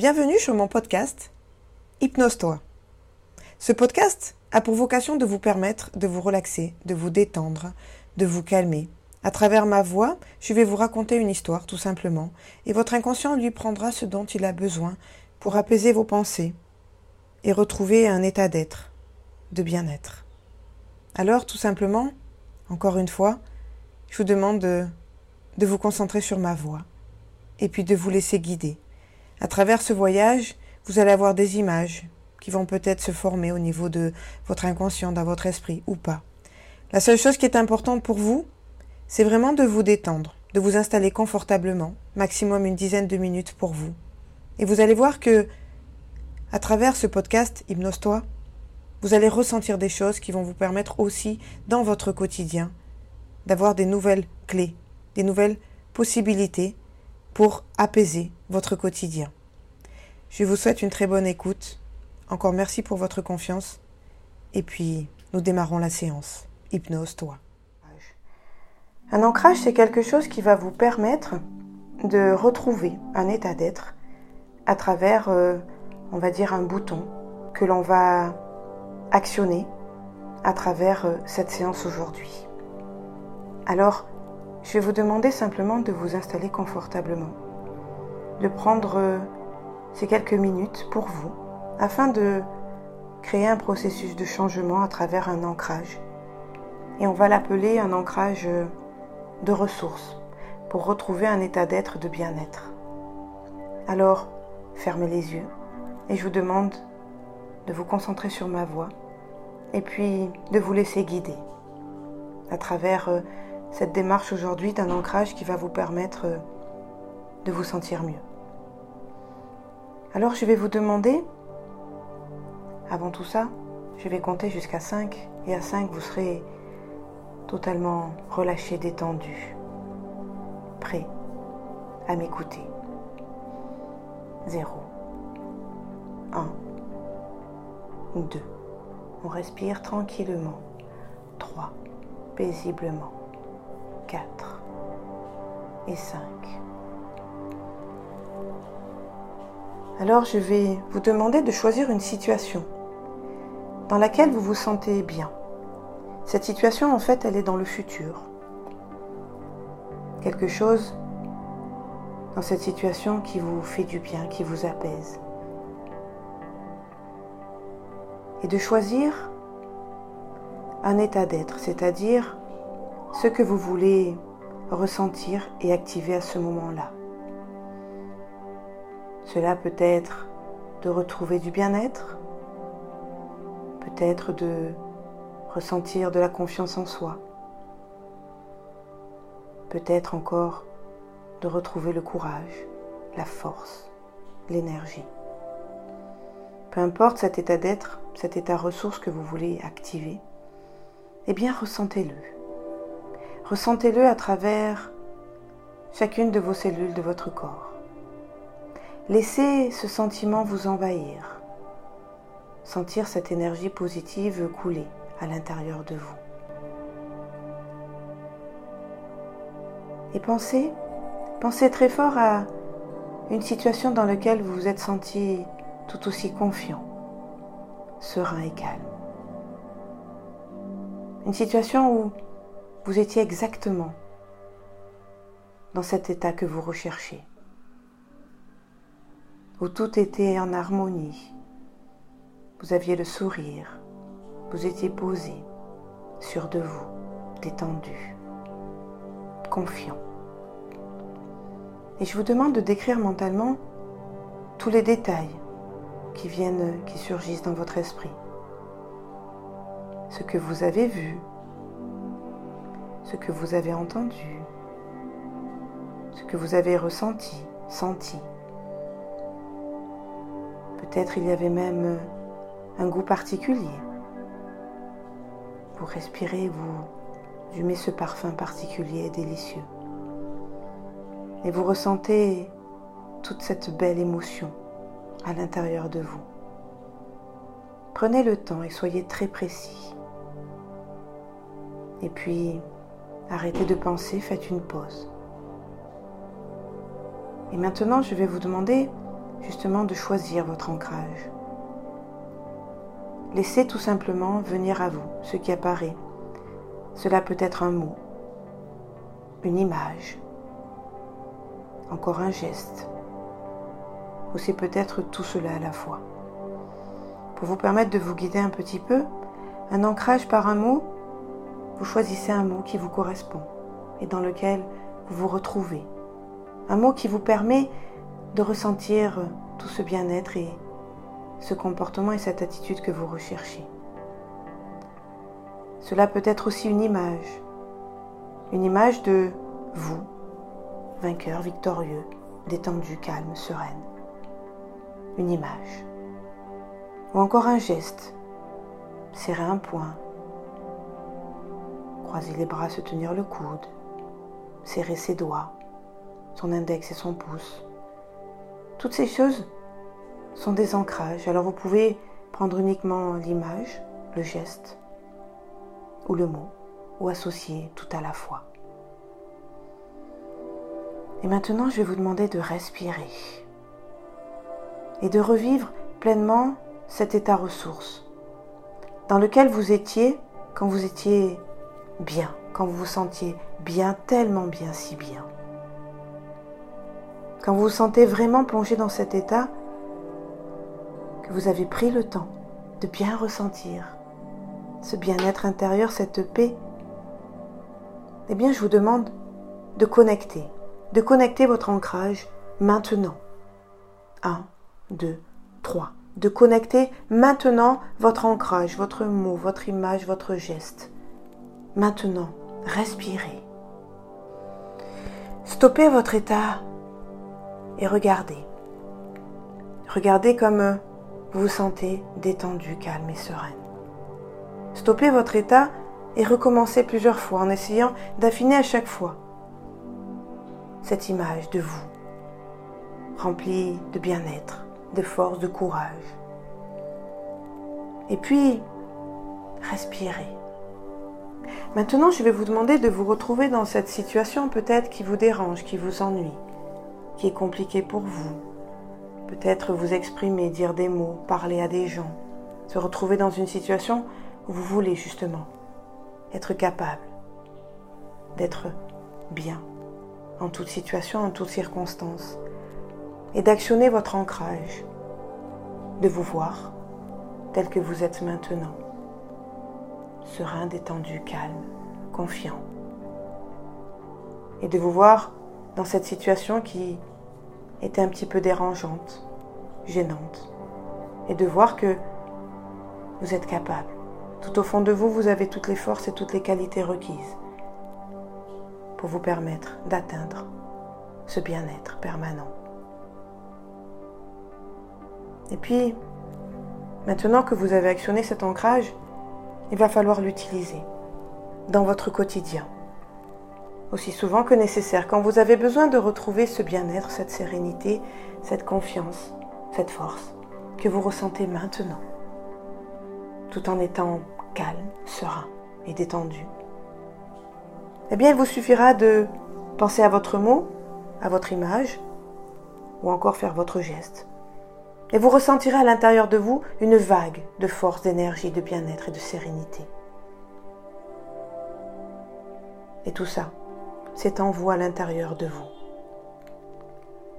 Bienvenue sur mon podcast Hypnose-toi. Ce podcast a pour vocation de vous permettre de vous relaxer, de vous détendre, de vous calmer. À travers ma voix, je vais vous raconter une histoire tout simplement, et votre inconscient lui prendra ce dont il a besoin pour apaiser vos pensées et retrouver un état d'être, de bien-être. Alors tout simplement, encore une fois, je vous demande de, de vous concentrer sur ma voix et puis de vous laisser guider. À travers ce voyage, vous allez avoir des images qui vont peut-être se former au niveau de votre inconscient, dans votre esprit ou pas. La seule chose qui est importante pour vous, c'est vraiment de vous détendre, de vous installer confortablement, maximum une dizaine de minutes pour vous. Et vous allez voir que, à travers ce podcast Hypnose-toi, vous allez ressentir des choses qui vont vous permettre aussi, dans votre quotidien, d'avoir des nouvelles clés, des nouvelles possibilités pour apaiser votre quotidien. Je vous souhaite une très bonne écoute. Encore merci pour votre confiance. Et puis, nous démarrons la séance. Hypnose-toi. Un ancrage, c'est quelque chose qui va vous permettre de retrouver un état d'être à travers, euh, on va dire, un bouton que l'on va actionner à travers euh, cette séance aujourd'hui. Alors, je vais vous demander simplement de vous installer confortablement, de prendre euh, ces quelques minutes pour vous, afin de créer un processus de changement à travers un ancrage. Et on va l'appeler un ancrage euh, de ressources pour retrouver un état d'être de bien-être. Alors, fermez les yeux et je vous demande de vous concentrer sur ma voix et puis de vous laisser guider à travers euh, cette démarche aujourd'hui d'un ancrage qui va vous permettre euh, de vous sentir mieux. Alors je vais vous demander, avant tout ça, je vais compter jusqu'à 5 et à 5 vous serez totalement relâché, détendu, prêt à m'écouter. 0, 1, 2. On respire tranquillement. 3. Paisiblement. 4 et 5. Alors je vais vous demander de choisir une situation dans laquelle vous vous sentez bien. Cette situation, en fait, elle est dans le futur. Quelque chose dans cette situation qui vous fait du bien, qui vous apaise. Et de choisir un état d'être, c'est-à-dire ce que vous voulez ressentir et activer à ce moment-là. Cela peut être de retrouver du bien-être, peut-être de ressentir de la confiance en soi, peut-être encore de retrouver le courage, la force, l'énergie. Peu importe cet état d'être, cet état ressource que vous voulez activer, eh bien ressentez-le. Ressentez-le à travers chacune de vos cellules de votre corps. Laissez ce sentiment vous envahir. Sentir cette énergie positive couler à l'intérieur de vous. Et pensez, pensez très fort à une situation dans laquelle vous vous êtes senti tout aussi confiant, serein et calme. Une situation où vous étiez exactement dans cet état que vous recherchez, où tout était en harmonie. Vous aviez le sourire, vous étiez posé, sûr de vous, détendu, confiant. Et je vous demande de décrire mentalement tous les détails qui viennent, qui surgissent dans votre esprit. Ce que vous avez vu, ce que vous avez entendu, ce que vous avez ressenti, senti. Peut-être il y avait même un goût particulier. Vous respirez, vous humez ce parfum particulier et délicieux. Et vous ressentez toute cette belle émotion à l'intérieur de vous. Prenez le temps et soyez très précis. Et puis, Arrêtez de penser, faites une pause. Et maintenant, je vais vous demander justement de choisir votre ancrage. Laissez tout simplement venir à vous ce qui apparaît. Cela peut être un mot, une image, encore un geste, ou c'est peut-être tout cela à la fois. Pour vous permettre de vous guider un petit peu, un ancrage par un mot, vous choisissez un mot qui vous correspond et dans lequel vous vous retrouvez. Un mot qui vous permet de ressentir tout ce bien-être et ce comportement et cette attitude que vous recherchez. Cela peut être aussi une image, une image de vous, vainqueur, victorieux, détendu, calme, sereine. Une image. Ou encore un geste, serrer un poing, croiser les bras, se tenir le coude, serrer ses doigts, son index et son pouce. Toutes ces choses sont des ancrages. Alors vous pouvez prendre uniquement l'image, le geste ou le mot, ou associer tout à la fois. Et maintenant, je vais vous demander de respirer et de revivre pleinement cet état ressource dans lequel vous étiez quand vous étiez bien, quand vous vous sentiez bien, tellement bien, si bien. Quand vous vous sentez vraiment plongé dans cet état, que vous avez pris le temps de bien ressentir ce bien-être intérieur, cette paix, eh bien je vous demande de connecter, de connecter votre ancrage maintenant. 1, 2, 3. De connecter maintenant votre ancrage, votre mot, votre image, votre geste. Maintenant, respirez. Stoppez votre état et regardez. Regardez comme vous vous sentez détendu, calme et sereine. Stoppez votre état et recommencez plusieurs fois en essayant d'affiner à chaque fois cette image de vous, remplie de bien-être, de force, de courage. Et puis, respirez. Maintenant, je vais vous demander de vous retrouver dans cette situation peut-être qui vous dérange, qui vous ennuie, qui est compliquée pour vous. Peut-être vous exprimer, dire des mots, parler à des gens, se retrouver dans une situation où vous voulez justement être capable d'être bien en toute situation, en toutes circonstances, et d'actionner votre ancrage, de vous voir tel que vous êtes maintenant, serein, détendu, calme, confiant, et de vous voir dans cette situation qui était un petit peu dérangeante, gênante, et de voir que vous êtes capable. Tout au fond de vous, vous avez toutes les forces et toutes les qualités requises pour vous permettre d'atteindre ce bien-être permanent. Et puis, maintenant que vous avez actionné cet ancrage, il va falloir l'utiliser dans votre quotidien, aussi souvent que nécessaire, quand vous avez besoin de retrouver ce bien-être, cette sérénité, cette confiance, cette force que vous ressentez maintenant, tout en étant calme, serein et détendu. Eh bien, il vous suffira de penser à votre mot, à votre image, ou encore faire votre geste. Et vous ressentirez à l'intérieur de vous une vague de force, d'énergie, de bien-être et de sérénité. Et tout ça, c'est en vous à l'intérieur de vous.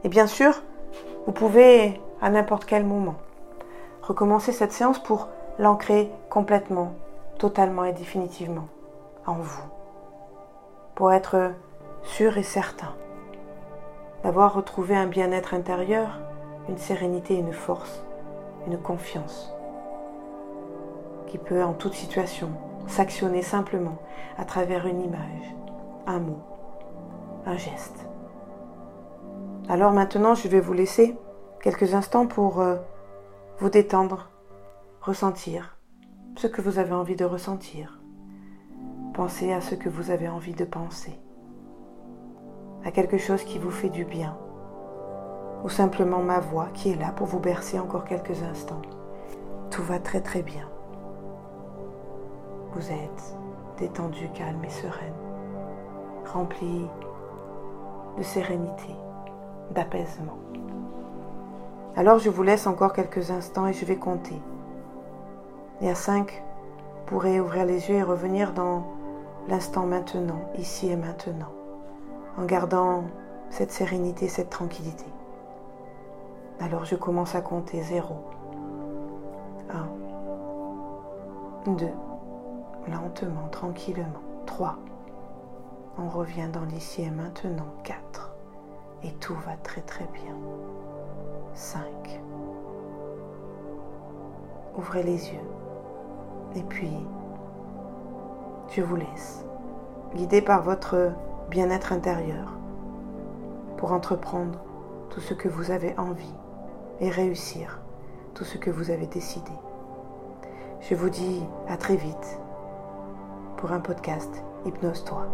Et bien sûr, vous pouvez à n'importe quel moment recommencer cette séance pour l'ancrer complètement, totalement et définitivement en vous. Pour être sûr et certain d'avoir retrouvé un bien-être intérieur, une sérénité, une force, une confiance qui peut en toute situation s'actionner simplement à travers une image, un mot, un geste. Alors maintenant, je vais vous laisser quelques instants pour euh, vous détendre, ressentir ce que vous avez envie de ressentir. Pensez à ce que vous avez envie de penser, à quelque chose qui vous fait du bien, ou simplement ma voix qui est là pour vous bercer encore quelques instants. Tout va très très bien. Vous êtes détendu, calme et sereine, rempli de sérénité, d'apaisement. Alors je vous laisse encore quelques instants et je vais compter. Et à 5, vous pourrez ouvrir les yeux et revenir dans l'instant maintenant, ici et maintenant, en gardant cette sérénité, cette tranquillité. Alors je commence à compter 0, 1, 2, lentement, tranquillement, 3. On revient dans l'ici et maintenant, 4. Et tout va très très bien. 5. Ouvrez les yeux. Et puis, je vous laisse, guidé par votre bien-être intérieur, pour entreprendre tout ce que vous avez envie et réussir tout ce que vous avez décidé. Je vous dis à très vite pour un podcast Hypnose-toi.